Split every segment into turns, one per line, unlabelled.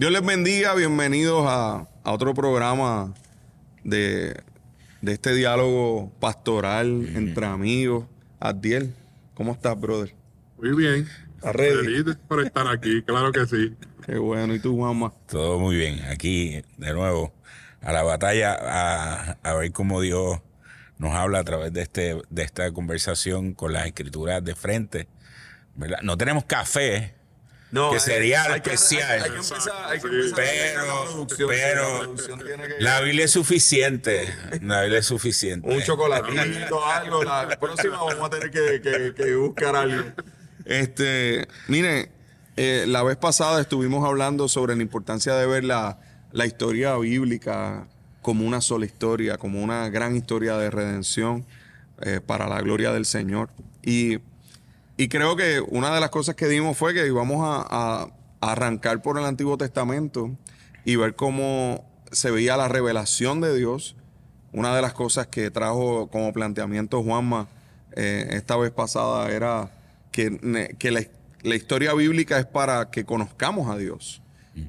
Dios les bendiga, bienvenidos a, a otro programa de, de este diálogo pastoral entre amigos. Adiel, ¿cómo estás, brother?
Muy bien. Feliz por estar aquí, claro que sí.
Qué bueno, ¿y tú, mamá?
Todo muy bien. Aquí, de nuevo, a la batalla, a, a ver cómo Dios nos habla a través de, este, de esta conversación con las escrituras de frente. ¿verdad? No tenemos café,
No,
que
hay-
sería
hay que-
especial.
hay- que empezar- hay que empezar
Pero-
la producción,
pero-
la producción tiene que-
la Biblia es suficiente. La Biblia es suficiente.
un chocolatito, algo. La próxima vamos a tener que, que- que buscar algo. Este, mire, eh, la vez pasada estuvimos hablando sobre la importancia de ver la, la historia bíblica como una sola historia, como una gran historia de redención eh, para la gloria del Señor. Y, y creo que una de las cosas que dimos fue que íbamos a, arrancar por el Antiguo Testamento y ver cómo se veía la revelación de Dios. Una de las cosas que trajo como planteamiento Juanma eh, esta vez pasada era que, que la, la historia bíblica es para que conozcamos a Dios.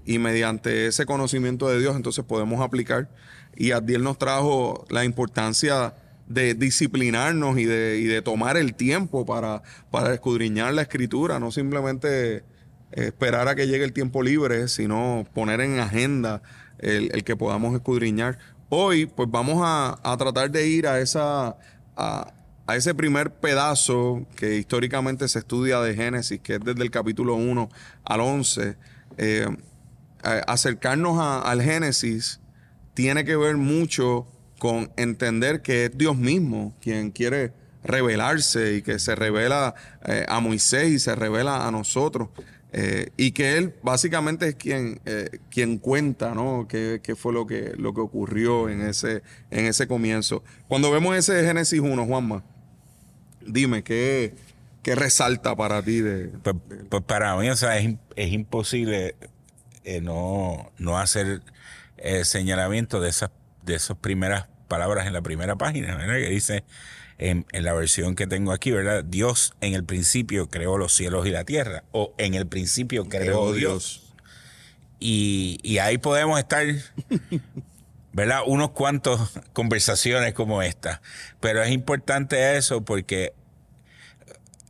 Y mediante ese conocimiento de Dios, entonces podemos aplicar. Y Adiel nos trajo la importancia de disciplinarnos y de, y de tomar el tiempo para, para escudriñar la escritura, no simplemente eh, esperar a que llegue el tiempo libre, sino poner en agenda el, el que podamos escudriñar. Hoy, pues vamos a, a tratar de ir a esa. A, a ese primer pedazo que históricamente se estudia de Génesis, que es desde el capítulo 1 al 11, eh, acercarnos a- al Génesis tiene que ver mucho con entender que es Dios mismo quien quiere revelarse y que se revela eh, a Moisés y se revela a nosotros. eh, y que él básicamente es quien, eh, quien cuenta, ¿no? Qué, qué fue lo que, lo que ocurrió en ese, en ese comienzo. Cuando vemos ese Génesis 1, Juanma, dime, ¿qué, qué resalta para ti de,
Pues, pues para mí, o sea, es, es imposible eh, no, no hacer señalamiento de esas, de esas primeras palabras en la primera página, ¿verdad? Que dice en, en la versión que tengo aquí, ¿verdad? Dios en el principio creó los cielos y la tierra, o en el principio creó,
Creó
Dios. Y, y ahí podemos estar, ¿verdad? Unos cuantos conversaciones como esta. Pero es importante eso porque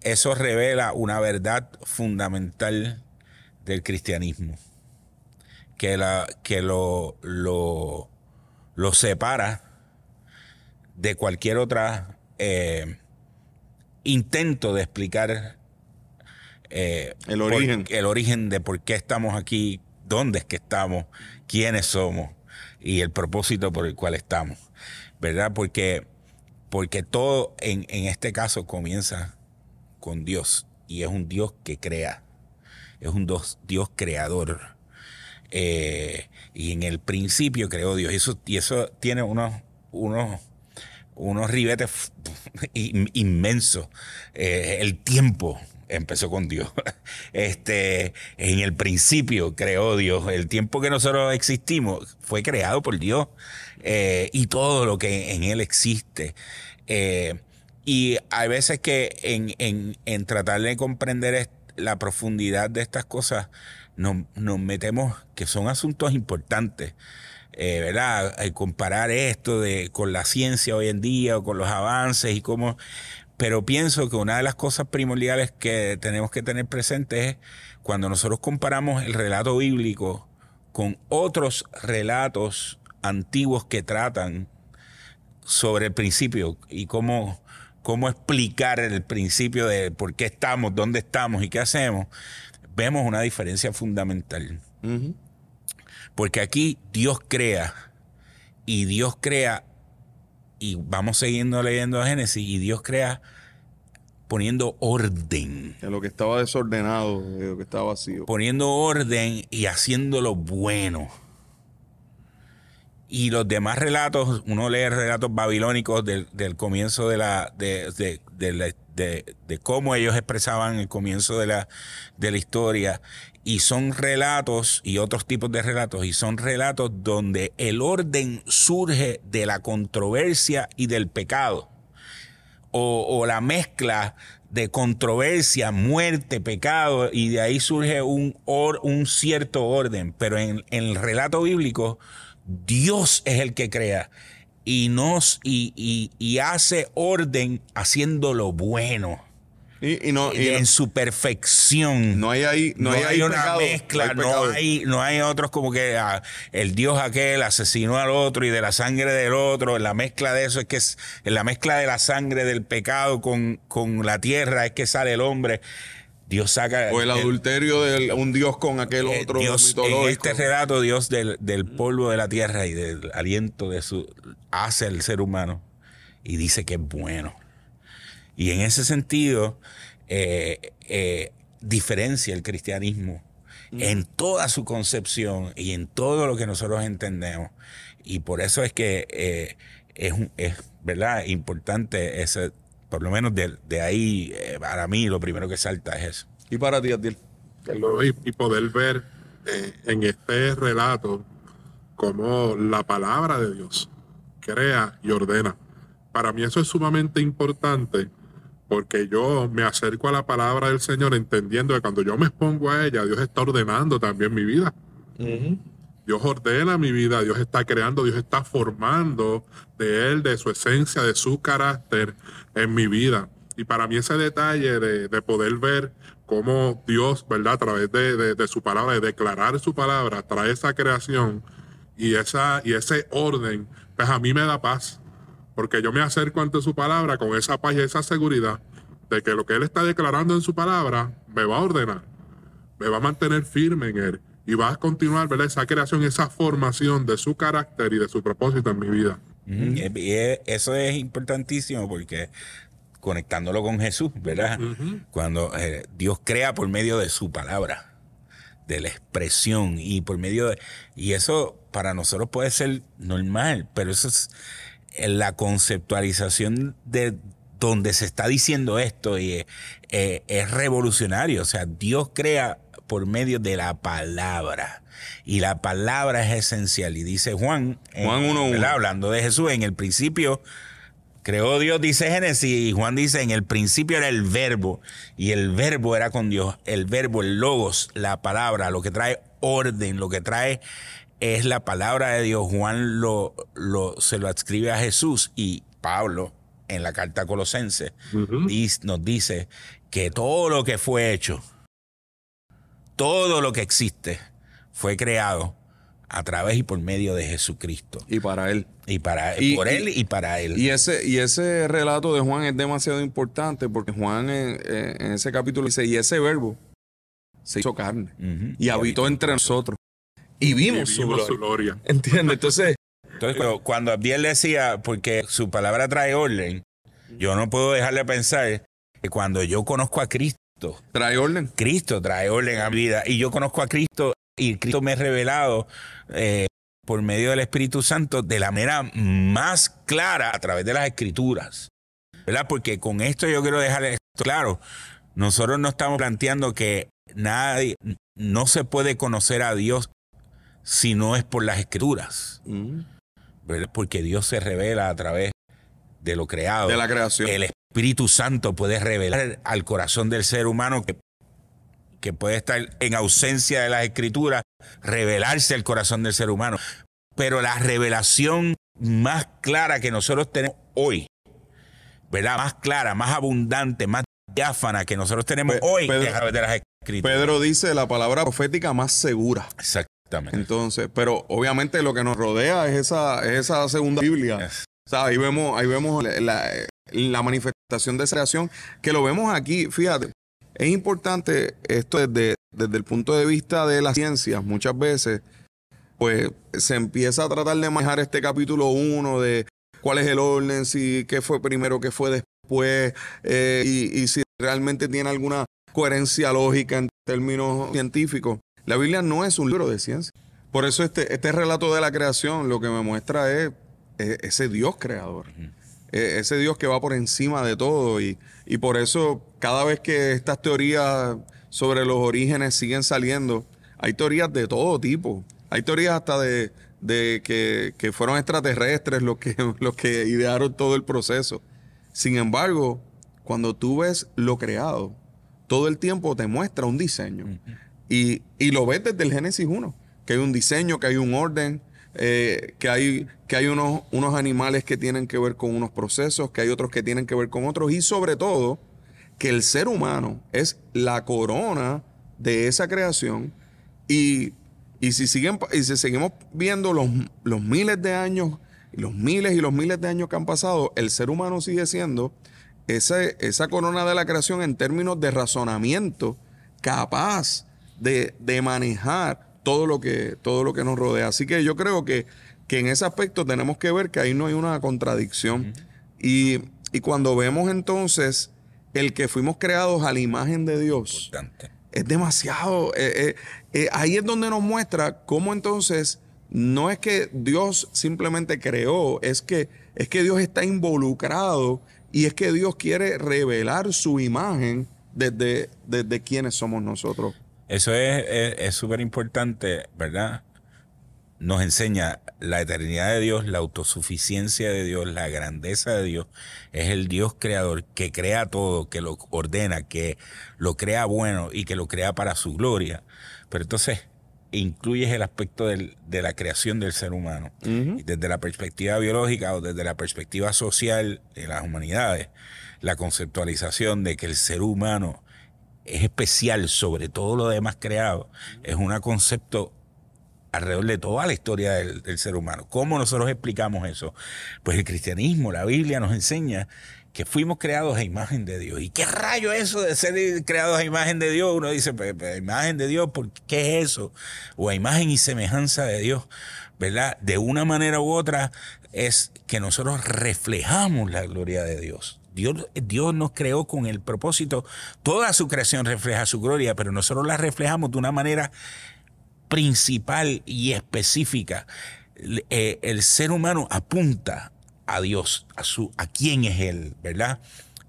eso revela una verdad fundamental del cristianismo. Que, la, que lo, lo, lo separa de cualquier otra eh, intento de explicar eh,
El
por-
origen.
el origen de por qué estamos aquí, dónde es que estamos, quiénes somos y el propósito por el cual estamos. ¿Verdad? Porque, porque todo en, en este caso comienza con Dios y es un Dios que crea, es un Dios, Dios creador. Eh, y en el principio creó Dios y eso, y eso tiene unos, unos, unos ribetes inmensos. Eh, el tiempo empezó con Dios. Este, en el principio creó Dios. El tiempo que nosotros existimos fue creado por Dios. Eh, y todo lo que en Él existe. Eh, y hay veces que en, en, en tratar de comprender la profundidad de estas cosas, nos, nos metemos que son asuntos importantes. Eh, ¿Verdad? Eh, comparar esto de, con la ciencia hoy en día o con los avances y cómo. Pero pienso que una de las cosas primordiales que tenemos que tener presente es cuando nosotros comparamos el relato bíblico con otros relatos antiguos que tratan sobre el principio y cómo, cómo explicar el principio de por qué estamos, dónde estamos y qué hacemos, vemos una diferencia fundamental.
Ujú.
Porque aquí Dios crea y Dios crea y vamos siguiendo leyendo Génesis y Dios crea poniendo orden,
de lo que estaba desordenado, de lo que estaba vacío.
poniendo orden y haciéndolo bueno. Y los demás relatos, uno lee relatos babilónicos del, del comienzo de la, de, de- de- de cómo ellos expresaban el comienzo de la, de la historia. Y son relatos y otros tipos de relatos. Y son relatos donde el orden surge de la controversia y del pecado. O, la mezcla de controversia, muerte, pecado, y de ahí surge un, or- un cierto orden. Pero en, el relato bíblico, Dios es el que crea y nos y- y hace orden haciendo lo bueno
Y, y no, y
en su perfección.
no hay ahí, no,
No,
hay,
una
pecado,
mezcla, no hay, no hay otros como que ah, el Dios aquel asesinó al otro y de la sangre del otro. La mezcla de eso es que es en la mezcla de la sangre del pecado con, con la tierra es que sale el hombre. Dios saca
O el adulterio de un dios con aquel
eh,
otro
Dios, en
mitológico.
este relato, Dios del, del polvo de la tierra y del aliento de su hace el ser humano y dice que es bueno. Y en ese sentido, eh, eh, diferencia el cristianismo en toda su concepción y en todo lo que nosotros entendemos. Y por eso es que eh, es, un- es verdad importante ese, por lo menos de, de ahí, eh, para mí, lo primero que salta es eso.
Y para ti,
y, y poder ver eh, en este relato cómo la palabra de Dios crea y ordena. Para mí eso es sumamente importante porque yo me acerco a la palabra del Señor entendiendo que cuando yo me expongo a ella, Dios está ordenando también mi vida. Dios ordena mi vida, Dios está creando, Dios está formando de Él, de su esencia, de su carácter en mi vida. Y para mí ese detalle de, de poder ver cómo Dios, ¿verdad? A través de, de- de su palabra, de declarar su palabra, trae esa creación y, esa, y ese orden, pues a mí me da paz. Porque yo me acerco ante su palabra con esa paz y esa seguridad de que lo que Él está declarando en su palabra me va a ordenar me va a mantener firme en él y va a continuar ¿verdad? esa creación, esa formación de su carácter y de su propósito en mi vida.
Es- eso es importantísimo porque conectándolo con Jesús, ¿verdad? Cuando eh, Dios crea por medio de su palabra, de la expresión y por medio de... Y eso para nosotros puede ser normal, pero eso es la conceptualización de donde se está diciendo esto y eh, eh, es revolucionario. O sea, Dios crea por medio de la palabra. Y la palabra es esencial. Y dice Juan, en-
Juan 1:1.
¿verdad? hablando de Jesús, en el principio creó Dios, dice Génesis, y Juan dice, en el principio era el verbo, y el verbo era con Dios, el verbo, el logos, la palabra, lo que trae orden, lo que trae es la palabra de Dios. Juan lo, lo, se lo adscribe a Jesús y Pablo en la carta colosense nos dice que todo lo que fue hecho, todo lo que existe, fue creado a través y por medio de Jesucristo.
Y para él.
Y para
Y-
por él y para él.
Y ese, y ese relato de Juan es demasiado importante porque Juan en, en ese capítulo dice, y ese verbo se hizo carne y habitó entre nosotros. Y vimos,
Y
su
vimos
gloria.
su gloria.
¿Entiendes? Entonces,
Entonces, pero cuando Abdiel decía, porque su palabra trae orden, yo no puedo dejar de pensar que cuando yo conozco a Cristo,
trae orden.
Cristo trae orden a mi vida y yo conozco a Cristo y Cristo me ha revelado eh, por medio del Espíritu Santo de la manera más clara a través de las Escrituras. ¿Verdad? Porque con esto yo quiero dejar esto claro. Nosotros no estamos planteando que nadie, no se puede conocer a Dios si no es por las Escrituras.
Mm.
¿verdad? Porque Dios se revela a través de lo creado.
De la creación.
El Espíritu Santo puede revelar al corazón del ser humano que, que puede estar en ausencia de las escrituras, revelarse al corazón del ser humano. Pero la revelación más clara que nosotros tenemos hoy, ¿verdad? Más clara, más abundante, más diáfana que nosotros tenemos
Pe-
hoy
Pedro-
es a través de las escrituras.
Pedro dice la palabra profética más segura.
Exactamente.
Entonces, pero obviamente lo que nos rodea es esa, es esa segunda Biblia.
Es-
O sea, ahí vemos, ahí vemos la, la- la manifestación de esa creación, que lo vemos aquí, fíjate, es importante esto desde, desde el punto de vista de las ciencias, muchas veces, pues se empieza a tratar de manejar este capítulo 1 de cuál es el orden, si qué fue primero, qué fue después, eh, y, y si realmente tiene alguna coherencia lógica en términos científicos. La Biblia no es un libro de ciencia. Por eso este, este relato de la creación lo que me muestra es, es ese Dios creador. Eh, ese Dios que va por encima de todo. Y, y por eso cada vez que estas teorías sobre los orígenes siguen saliendo, hay teorías de todo tipo. Hay teorías hasta de, de que, que fueron extraterrestres los que, los que idearon todo el proceso. Sin embargo, cuando tú ves lo creado, todo el tiempo te muestra un diseño. Y, lo ves desde el Génesis 1, que hay un diseño, que hay un orden, eh, que hay, que hay unos, unos animales que tienen que ver con unos procesos, que hay otros que tienen que ver con otros, y sobre todo, que el ser humano es la corona de esa creación. Y, y si, siguen, y si seguimos viendo los, los miles de años, los miles y los miles de años que han pasado, el ser humano sigue siendo esa, esa corona de la creación en términos de razonamiento capaz de, de manejar todo lo que, todo lo que nos rodea. Así que yo creo que, que en ese aspecto tenemos que ver que ahí no hay una contradicción. y, y, cuando vemos entonces el que fuimos creados a la imagen de Dios, es demasiado. Eh, eh, eh, ahí es donde nos muestra cómo entonces no es que Dios simplemente creó, es que, es que Dios está involucrado y es que Dios quiere revelar su imagen desde, desde quienes somos nosotros.
Eso es súper importante, ¿verdad? Nos enseña la eternidad de Dios, la autosuficiencia de Dios, la grandeza de Dios. Es el Dios creador que crea todo, que lo ordena, que lo crea bueno y que lo crea para su gloria. Pero entonces incluyes el aspecto del, de la creación del ser humano. y desde la perspectiva biológica o desde la perspectiva social de las humanidades, la conceptualización de que el ser humano es especial sobre todo lo demás creado, es un concepto alrededor de toda la historia del, ser humano. ¿Cómo nosotros explicamos eso? Pues el cristianismo, la Biblia nos enseña que fuimos creados a imagen de Dios. ¿Y qué rayo es eso de ser creados a imagen de Dios? Uno dice, pues, imagen de Dios, ¿por qué es eso? O a imagen y semejanza de Dios, ¿verdad? De una manera u otra es que nosotros reflejamos la gloria de Dios. Dios, Dios nos creó con el propósito, toda su creación refleja su gloria, pero nosotros la reflejamos de una manera principal y específica. Eh, el ser humano apunta a Dios, a su, a quién es Él, ¿verdad?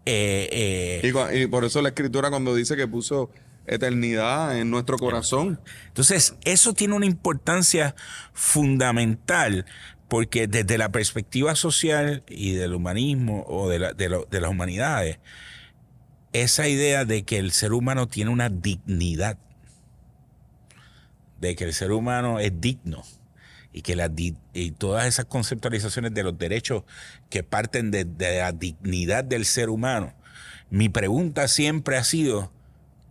Eh, eh, y, por eso la escritura cuando dice que puso eternidad en nuestro corazón.
Entonces, eso tiene una importancia fundamental porque desde la perspectiva social y del humanismo o de, la, de, las humanidades, esa idea de que el ser humano tiene una dignidad, de que el ser humano es digno y que la, y todas esas conceptualizaciones de los derechos que parten de, de la dignidad del ser humano, mi pregunta siempre ha sido,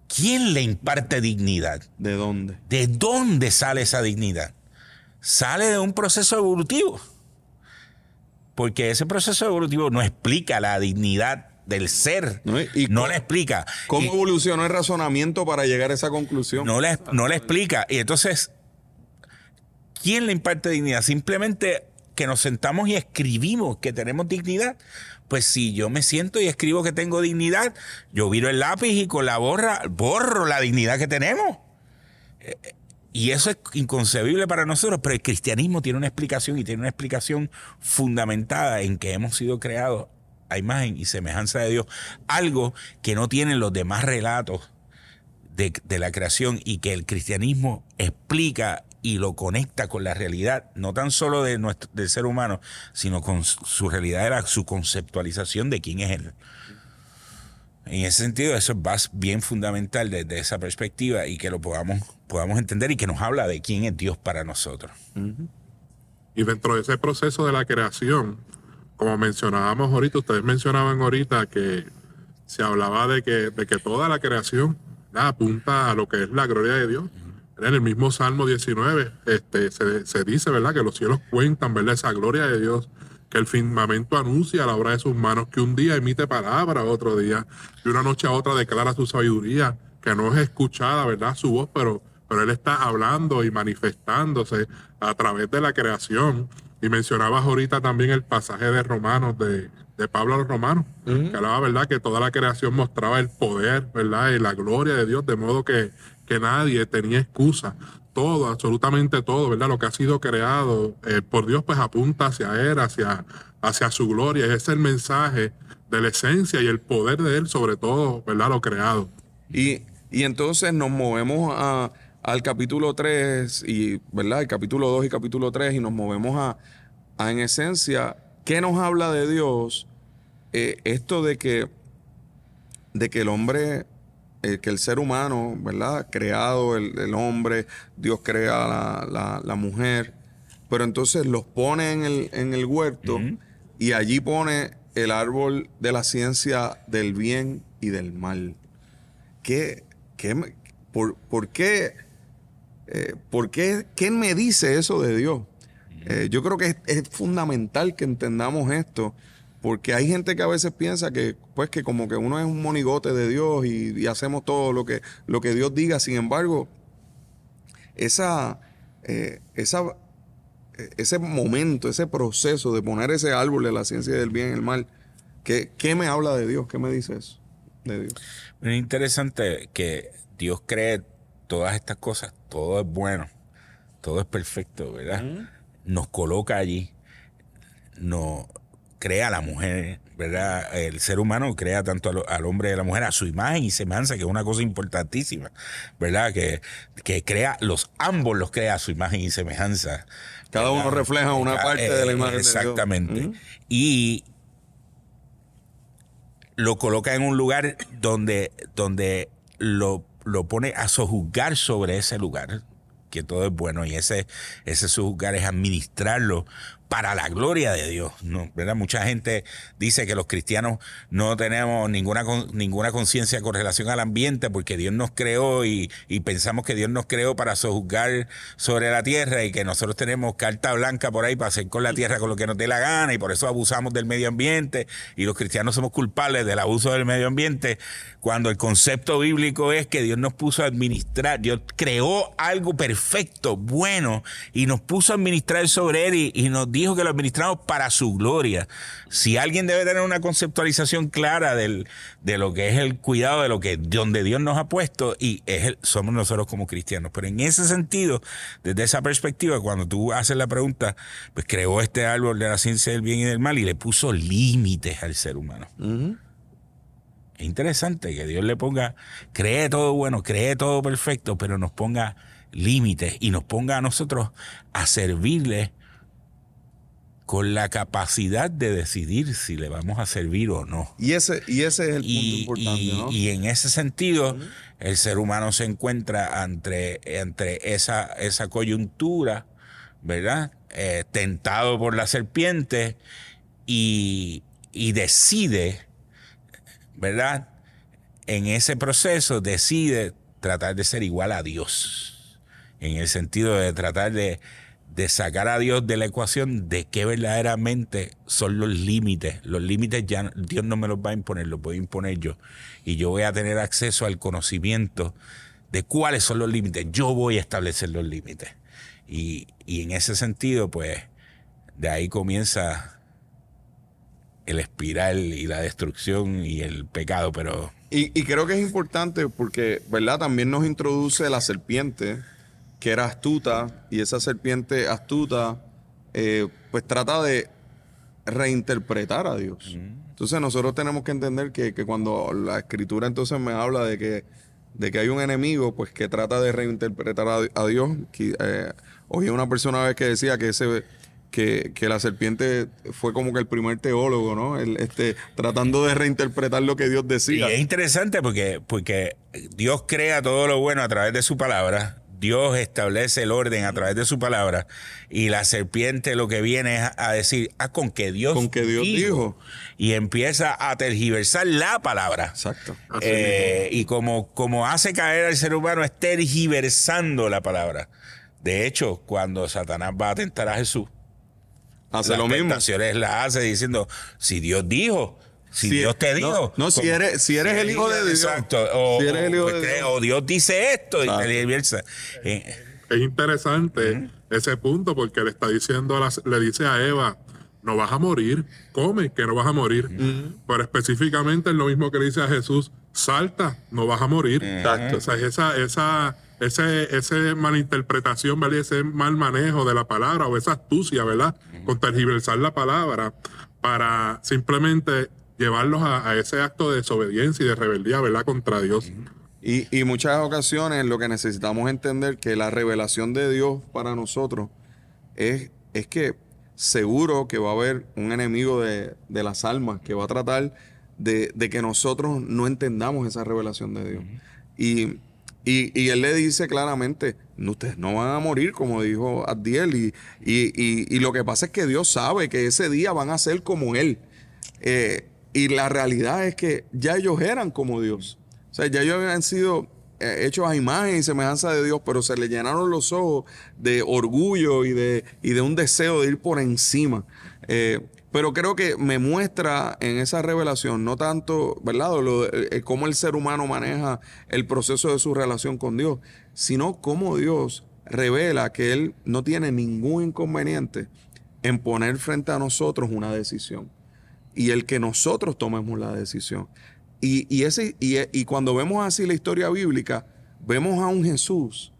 ¿quién le imparte dignidad?
¿De dónde?
¿De dónde sale esa dignidad? Sale de un proceso evolutivo. Porque ese proceso evolutivo no explica la dignidad del ser. No, y no le explica.
¿Cómo evolucionó el razonamiento para llegar a esa conclusión?
No le, no le explica. Y entonces, ¿quién le imparte dignidad? Simplemente que nos sentamos y escribimos que tenemos dignidad. Pues si yo me siento y escribo que tengo dignidad, yo viro el lápiz y con la borra borro la dignidad que tenemos. Y eso es inconcebible para nosotros, pero el cristianismo tiene una explicación y tiene una explicación fundamentada en que hemos sido creados a imagen y semejanza de Dios. Algo que no tienen los demás relatos de, la creación y que el cristianismo explica y lo conecta con la realidad, no tan solo de nuestro, del ser humano, sino con su realidad, era su conceptualización de quién es Él. En ese sentido, eso es bien fundamental desde esa perspectiva y que lo podamos, podamos entender y que nos habla de quién es Dios para nosotros.
Y dentro de ese proceso de la creación, como mencionábamos ahorita, ustedes mencionaban ahorita que se hablaba de que, de que toda la creación apunta a lo que es la gloria de Dios. En el mismo Salmo 19 este, se, se, dice, ¿verdad? Que los cielos cuentan, ¿verdad? Esa gloria de Dios que el firmamento anuncia la obra de sus manos, que un día emite palabra, otro día, y una noche a otra declara su sabiduría, que no es escuchada, ¿verdad? Su voz, pero, pero él está hablando y manifestándose a través de la creación. Y mencionabas ahorita también el pasaje de Romanos, de, de Pablo a los Romanos, que hablaba, ¿verdad? Que toda la creación mostraba el poder, ¿verdad? Y la gloria de Dios, de modo que, que nadie tenía excusa todo, absolutamente todo, ¿verdad? Lo que ha sido creado eh, por Dios, pues apunta hacia Él, hacia, hacia su gloria. Ese es el mensaje de la esencia y el poder de Él sobre todo, ¿verdad? Lo creado.
Y, y entonces nos movemos a, al capítulo 3, y, ¿verdad? El capítulo 2 y capítulo 3, y nos movemos a, en esencia, ¿qué nos habla de Dios? Eh, esto de que de que el hombre, eh, que el ser humano, ¿verdad? Creado el, el hombre, Dios crea la, la- la mujer, pero entonces los pone en el, en el huerto y allí pone el árbol de la ciencia del bien y del mal. ¿Qué, qué por, por qué, eh, por qué, qué me dice eso de Dios? Eh, yo creo que es, fundamental que entendamos esto, porque hay gente que a veces piensa que, pues, que como que uno es un monigote de Dios y, hacemos todo lo que, lo que Dios diga. Sin embargo, esa, eh, esa, ese momento, ese proceso de poner ese árbol de la ciencia del bien y el mal, ¿qué, qué me habla de Dios? ¿Qué me dice eso de Dios?
Es interesante que Dios cree todas estas cosas, todo es bueno, todo es perfecto, ¿verdad? Nos coloca allí, nos crea a la mujer, ¿verdad? El ser humano crea tanto al, al hombre y a la mujer a su imagen y semejanza, que es una cosa importantísima, ¿verdad? Que, que crea, los ambos los crea a su imagen y semejanza.
Cada uno refleja una parte de la
eh,
imagen de Dios.
Exactamente. Y lo coloca en un lugar donde, donde lo, lo pone a sojuzgar sobre ese lugar, que todo es bueno, y ese, ese sojuzgar es administrarlo para la gloria de Dios. ¿no? ¿verdad? Mucha gente dice que los cristianos no tenemos ninguna, ninguna conciencia con relación al ambiente porque Dios nos creó y, y pensamos que Dios nos creó para sojuzgar sobre la tierra y que nosotros tenemos carta blanca por ahí para hacer con la tierra con lo que nos dé la gana y por eso abusamos del medio ambiente y los cristianos somos culpables del abuso del medio ambiente cuando el concepto bíblico es que Dios nos puso a administrar, Dios creó algo perfecto, bueno y nos puso a administrar sobre él y, y nos dijo que lo administramos para su gloria. Si alguien debe tener una conceptualización clara del, de lo que es el cuidado de lo que donde Dios nos ha puesto y es el- somos nosotros como cristianos. Pero en ese sentido, desde esa perspectiva, cuando tú haces la pregunta, pues creó este árbol de la ciencia del bien y del mal y le puso límites al ser humano. Es interesante que Dios le ponga, cree todo bueno, cree todo perfecto, pero nos ponga límites y nos ponga a nosotros a servirle con la capacidad de decidir si le vamos a servir o no.
Y ese, y ese es el punto
Y,
importante,
y-
¿no?
y en ese sentido, el ser humano se encuentra entre, entre esa, esa coyuntura, ¿verdad? Eh, tentado por la serpiente y, y decide, ¿verdad? En ese proceso decide tratar de ser igual a Dios, en el sentido de tratar de, de sacar a Dios de la ecuación de qué verdaderamente son los límites. Los límites ya Dios no me los va a imponer, los voy a imponer yo. Y yo voy a tener acceso al conocimiento de cuáles son los límites. Yo voy a establecer los límites. Y, y en ese sentido, pues, de ahí comienza el espiral y la destrucción y el pecado, pero
Y, y creo que es importante porque, ¿verdad? También nos introduce la serpiente, que era astuta, y esa serpiente astuta, eh, pues trata de reinterpretar a Dios. Entonces nosotros tenemos que entender que, que cuando la escritura entonces me habla de que, de que hay un enemigo, pues que trata de reinterpretar a, a Dios. que, eh, oí una persona una vez que decía que ese que, que la serpiente fue como que el primer teólogo, ¿no? El, este, tratando de reinterpretar lo que Dios
Y
decía.
es interesante porque, porque Dios crea todo lo bueno a través de su palabra. Dios establece el orden a través de su palabra. Y la serpiente lo que viene es a decir, ah, con que Dios,
Con que Dios dijo.
Y empieza a tergiversar la palabra.
Exacto.
Eh, y como, como hace caer al ser humano es tergiversando la palabra. De hecho, cuando Satanás va a tentar a Jesús,
Hace
las
lo mismo.
tentaciones las hace diciendo, si Dios dijo, si,
Si-
Dios te dijo.
no, si
como-
eres- si eres el hijo de Dios.
Exacto. O,
Si eres el hijo
pues,
de
cree-
Dios.
o Dios dice esto y tergiversa. Eh,
Es interesante ese punto porque le está diciendo, a la- le dice a Eva, no vas a morir, come que no vas a morir. Pero específicamente es lo mismo que le dice a Jesús, salta, no vas a morir.
Exacto.
O sea, esa, esa, ese, ese malinterpretación, ¿verdad? Ese mal manejo de la palabra o esa astucia, ¿verdad? Con tergiversar la palabra para simplemente llevarlos a, a ese acto de desobediencia y de rebeldía, ¿verdad? Contra Dios.
Y, y muchas ocasiones lo que necesitamos entender que la revelación de Dios para nosotros es, es que seguro que va a haber un enemigo de, de las almas que va a tratar de, de que nosotros no entendamos esa revelación de Dios. y, y, y él le dice claramente, "No, ustedes no van a morir, como dijo Abdiel. Y, y, y, y lo que pasa es que Dios sabe que ese día van a ser como Él. Eh, y la realidad es que ya ellos eran como Dios. O sea, ya ellos habían sido eh, hechos a imagen y semejanza de Dios, pero se le llenaron los ojos de orgullo y de, y de un deseo de ir por encima. Eh, pero creo que me muestra en esa revelación, no tanto, ¿verdad? Eh, cómo el ser humano maneja el proceso de su relación con Dios, sino cómo Dios revela que Él no tiene ningún inconveniente en poner frente a nosotros una decisión y el que nosotros tomemos la decisión. Y, y ese, y, y cuando vemos así la historia bíblica, vemos a un Jesús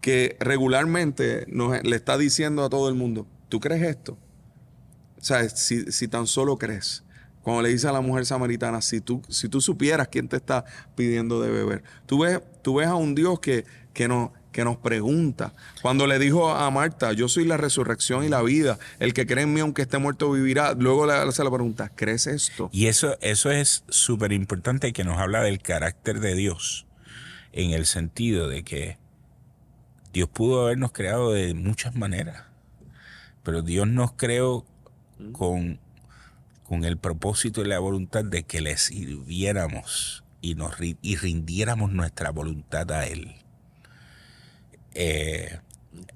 que regularmente le está diciendo a todo el mundo, ¿tú crees esto? O sea, si, si tan solo crees. Cuando le dice a la mujer samaritana, si tú, si tú supieras quién te está pidiendo de beber. Tú ves, tú ves a un Dios que, que, nos, que nos pregunta. Cuando le dijo a Marta, yo soy la resurrección y la vida, el que cree en mí aunque esté muerto vivirá, luego le, se le pregunta, ¿crees esto?
Y eso, eso es súper importante que nos habla del carácter de Dios, en el sentido de que Dios pudo habernos creado de muchas maneras, pero Dios nos creó con, con el propósito y la voluntad de que le sirviéramos y, nos, y rindiéramos nuestra voluntad a Él. Eh,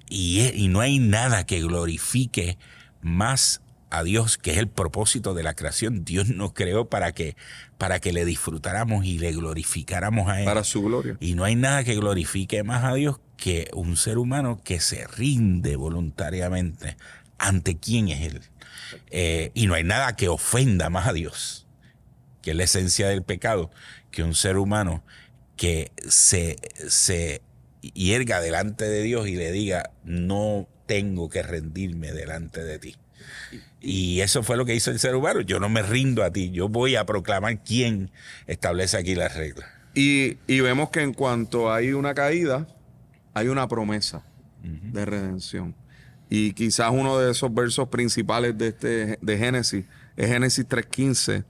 y, e- y no hay nada que glorifique más a Dios, que es el propósito de la creación. Dios nos creó para que, para que le disfrutáramos y le glorificáramos a Él.
Para su gloria.
Y no hay nada que glorifique más a Dios que un ser humano que se rinde voluntariamente ante quién es Él. Eh, y no hay nada que ofenda más a Dios, que es la esencia del pecado, que un ser humano que se, se hierga delante de Dios y le diga, no tengo que rendirme delante de ti. Y eso fue lo que hizo el ser humano. Yo no me rindo a ti, yo voy a proclamar quién establece aquí las reglas.
Y, y vemos que en cuanto hay una caída, hay una promesa de redención. Y quizás uno de esos versos principales de, este, de Génesis es Génesis 3.15,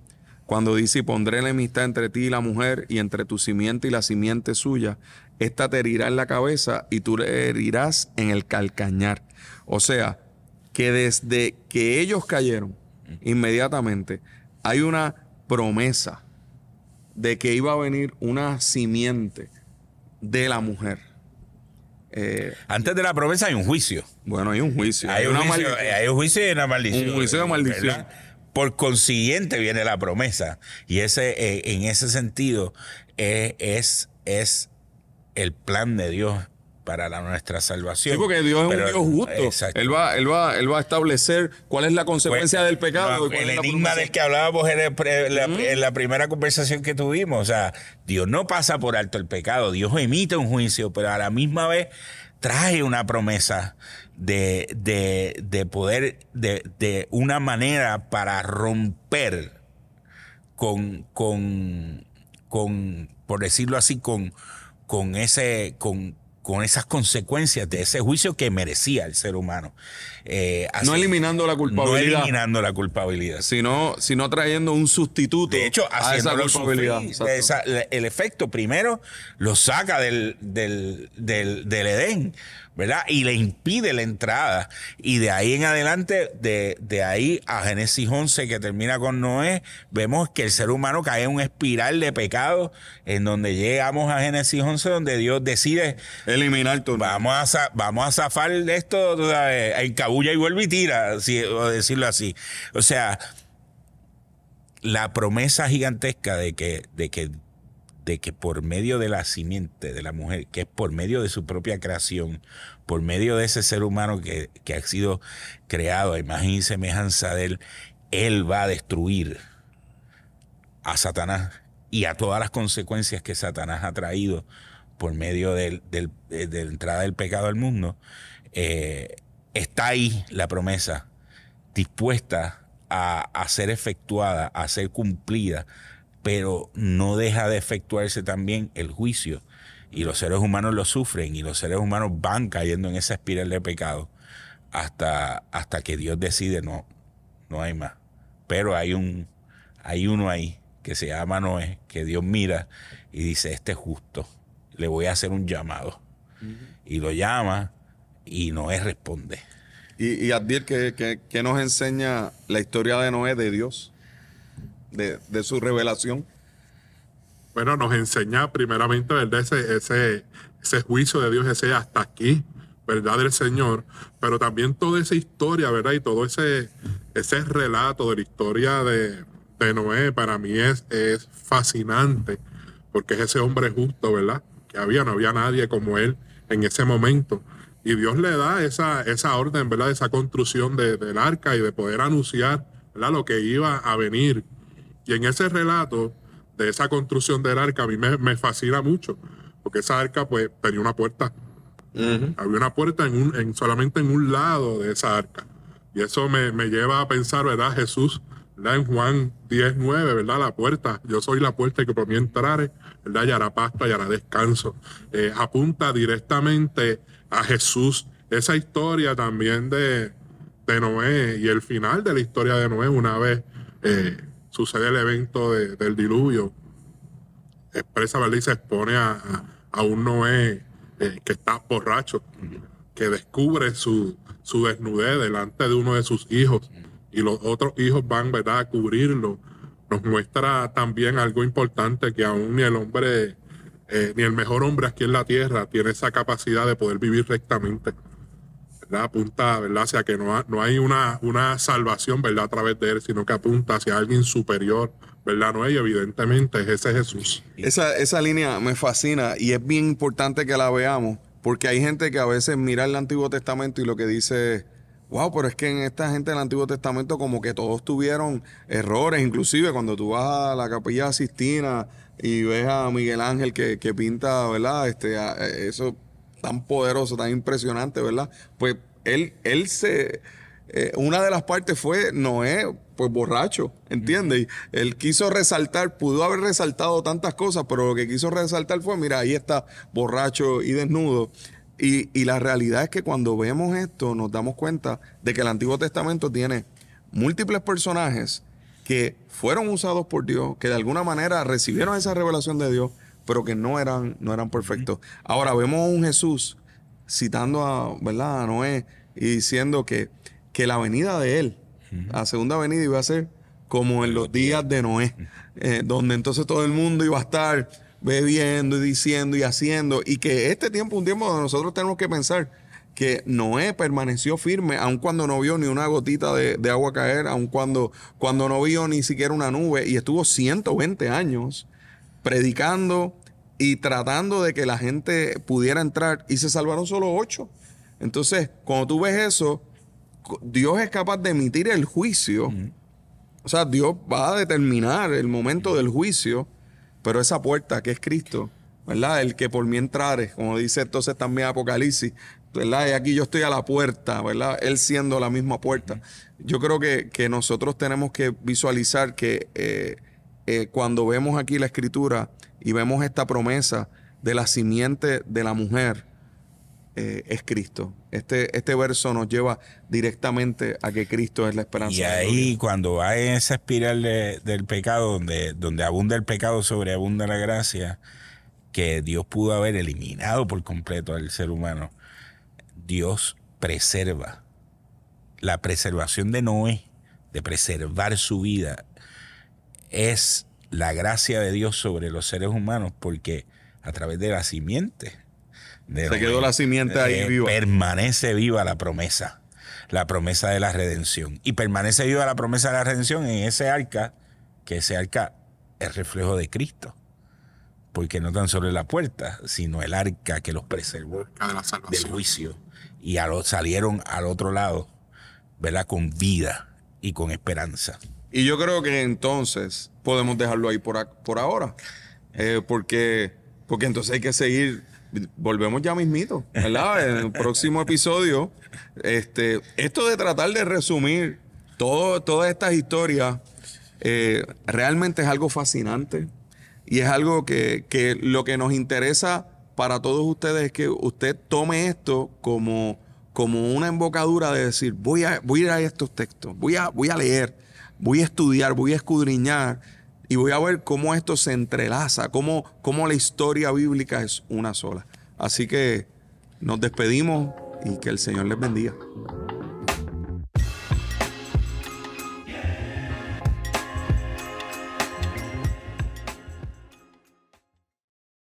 cuando dice, y pondré enemistad entre ti y la mujer, y entre tu simiente y la simiente suya. Esta te herirá en la cabeza y tú le herirás en el calcañar. O sea, que desde que ellos cayeron, inmediatamente, hay una promesa de que iba a venir una simiente de la mujer. Eh,
Antes de la promesa hay un juicio.
bueno, hay un juicio.
Hay un,
una
juicio, hay un juicio y una maldición.
Un juicio de maldición.
¿verdad? Por consiguiente viene la promesa. Y ese, eh, en ese sentido eh, es, es el plan de Dios para la- nuestra salvación.
Sí, porque Dios es un Dios justo.
Exacto.
Él va, él, va, él va a establecer cuál es la consecuencia
Pues,
del pecado.
no, el enigma del que hablábamos en, el pre- la, en la primera conversación que tuvimos. O sea, Dios no pasa por alto el pecado. Dios emite un juicio, pero a la misma vez trae una promesa de, de, de poder, de, de una manera para romper con, con, con, por decirlo así, con, con ese, con, con esas consecuencias de ese juicio que merecía el ser humano. Eh,
No eliminando la
no
culpabilidad,
eliminando la culpabilidad.
sino, sino trayendo un sustituto
De hecho,
a esa culpabilidad.
Esa- el efecto primero lo saca del, del, del, del Edén, ¿verdad? Y le impide la entrada. Y de ahí en adelante, de, de ahí a Génesis 11, que termina con Noé, vemos que el ser humano cae en un espiral de pecado, en donde llegamos a Génesis 11, donde Dios decide
Eliminar todo.
Vamos a, vamos a zafar de esto, tú sabes, encabulla y vuelve y tira, así, o decirlo así. O sea, la promesa gigantesca de que, de que, de que por medio de la simiente de la mujer, que es por medio de su propia creación, por medio de ese ser humano que, que ha sido creado a imagen y semejanza de él, él va a destruir a Satanás y a todas las consecuencias que Satanás ha traído por medio del- del- de, de la entrada del pecado al mundo, eh, está ahí la promesa dispuesta a, a ser efectuada, a ser cumplida, pero no deja de efectuarse también el juicio. Y los seres humanos lo sufren y los seres humanos van cayendo en esa espiral de pecado hasta, hasta que Dios decide no, no hay más. Pero hay un, hay uno ahí que se llama Noé, que Dios mira y dice, este es justo, le voy a hacer un llamado. Y lo llama y Noé responde.
Y, y Abdiel, ¿qué, qué, nos enseña la historia de Noé de Dios? De, su revelación.
Bueno, nos enseña primeramente, ¿verdad? Ese, juicio de Dios, ese hasta aquí, ¿verdad? Del Señor, pero también toda esa historia, ¿verdad? Y todo ese, relato de la historia de, de Noé para mí es, fascinante, porque es ese hombre justo, ¿verdad? Que había, no había nadie como él en ese momento. Y Dios le da esa, esa orden, ¿verdad? Esa construcción de, del arca y de poder anunciar, ¿verdad? Lo que iba a venir. Y en ese relato de esa construcción del arca a mí me, me fascina mucho, porque esa arca pues tenía una puerta. Había una puerta en un, en, solamente en un lado de esa arca. Y eso me, me lleva a pensar, ¿verdad? Jesús, ¿verdad? En Juan 10, 9, ¿verdad? La puerta. Yo soy la puerta que por mí entrare, ¿verdad? Y hará pasta y hará descanso. Eh, apunta directamente a Jesús. Esa historia también de, de Noé y el final de la historia de Noé, una vez eh, sucede el evento de, del diluvio, expresa, ¿verdad? Y se expone a, a, a un Noé eh, que está borracho, que descubre su, su desnudez delante de uno de sus hijos y los otros hijos van, ¿verdad?, a cubrirlo. Nos muestra también algo importante que aún ni el hombre, eh, ni el mejor hombre aquí en la tierra tiene esa capacidad de poder vivir rectamente. ¿Verdad? Apunta, ¿verdad?, hacia que no, no hay una, una salvación, ¿verdad?, a través de él, sino que apunta hacia alguien superior, ¿verdad? No, y evidentemente es ese Jesús.
Esa, esa línea me fascina y es bien importante que la veamos, porque hay gente que a veces mira el Antiguo Testamento y lo que dice, wow, pero es que en esta gente del Antiguo Testamento como que todos tuvieron errores, inclusive cuando tú vas a la capilla Sistina y ves a Miguel Ángel que, que pinta, ¿verdad? Este, a- eso tan poderoso, tan impresionante, ¿verdad? Pues él, él se... eh, una de las partes fue Noé, pues borracho, ¿entiendes? Él quiso resaltar, pudo haber resaltado tantas cosas, pero lo que quiso resaltar fue, mira, ahí está borracho y desnudo. Y, y la realidad es que cuando vemos esto nos damos cuenta de que el Antiguo Testamento tiene múltiples personajes que fueron usados por Dios, que de alguna manera recibieron esa revelación de Dios, pero que no eran, no eran perfectos. Ahora vemos a un Jesús citando a, ¿verdad? a Noé y diciendo que, que la venida de él, la segunda venida iba a ser como en los días de Noé, eh, donde entonces todo el mundo iba a estar bebiendo y diciendo y haciendo, y que este tiempo, un tiempo donde nosotros tenemos que pensar que Noé permaneció firme, aun cuando no vio ni una gotita de, de agua caer, aun cuando, cuando no vio ni siquiera una nube, y estuvo 120 años predicando y tratando de que la gente pudiera entrar, y se salvaron solo ocho. Entonces, cuando tú ves eso, Dios es capaz de emitir el juicio. O sea, Dios va a determinar el momento del juicio, pero esa puerta que es Cristo, ¿verdad? El que por mí entrare, como dice entonces también Apocalipsis, ¿verdad? Y aquí yo estoy a la puerta, ¿verdad? Él siendo la misma puerta. Yo creo que, que nosotros tenemos que visualizar que eh, eh, cuando vemos aquí la escritura y vemos esta promesa de la simiente de la mujer, eh, es Cristo. Este, este verso nos lleva directamente a que Cristo es la esperanza.
Y
de la
ahí cuando va en esa espiral de- del pecado, donde, donde abunda el pecado, sobreabunda la gracia, que Dios pudo haber eliminado por completo al ser humano, Dios preserva. La preservación de Noé, de preservar su vida, es la gracia de Dios sobre los seres humanos, porque a través de la simiente de
Se quedó la simiente ahí
eh,
viva.
Permanece viva la promesa, la promesa de la redención. Y permanece viva la promesa de la redención en ese arca, que ese arca es reflejo de Cristo. Porque no tan solo es la puerta, sino el arca que los preservó
Arca de la
del juicio. Y a lo- salieron al otro lado, ¿verdad? Con vida y con esperanza.
Y yo creo que entonces podemos dejarlo ahí por, por ahora. Eh, porque, porque entonces hay que seguir. Volvemos ya mismito, ¿verdad? En el próximo episodio. Este, esto de tratar de resumir todas estas historias eh, realmente es algo fascinante. Y es algo que, que lo que nos interesa para todos ustedes es que usted tome esto como, como una embocadura de decir, voy a, voy ir a estos textos, voy a, voy a leer, voy a estudiar, voy a escudriñar y voy a ver cómo esto se entrelaza, cómo, cómo la historia bíblica es una sola. Así que nos despedimos y que el Señor les bendiga.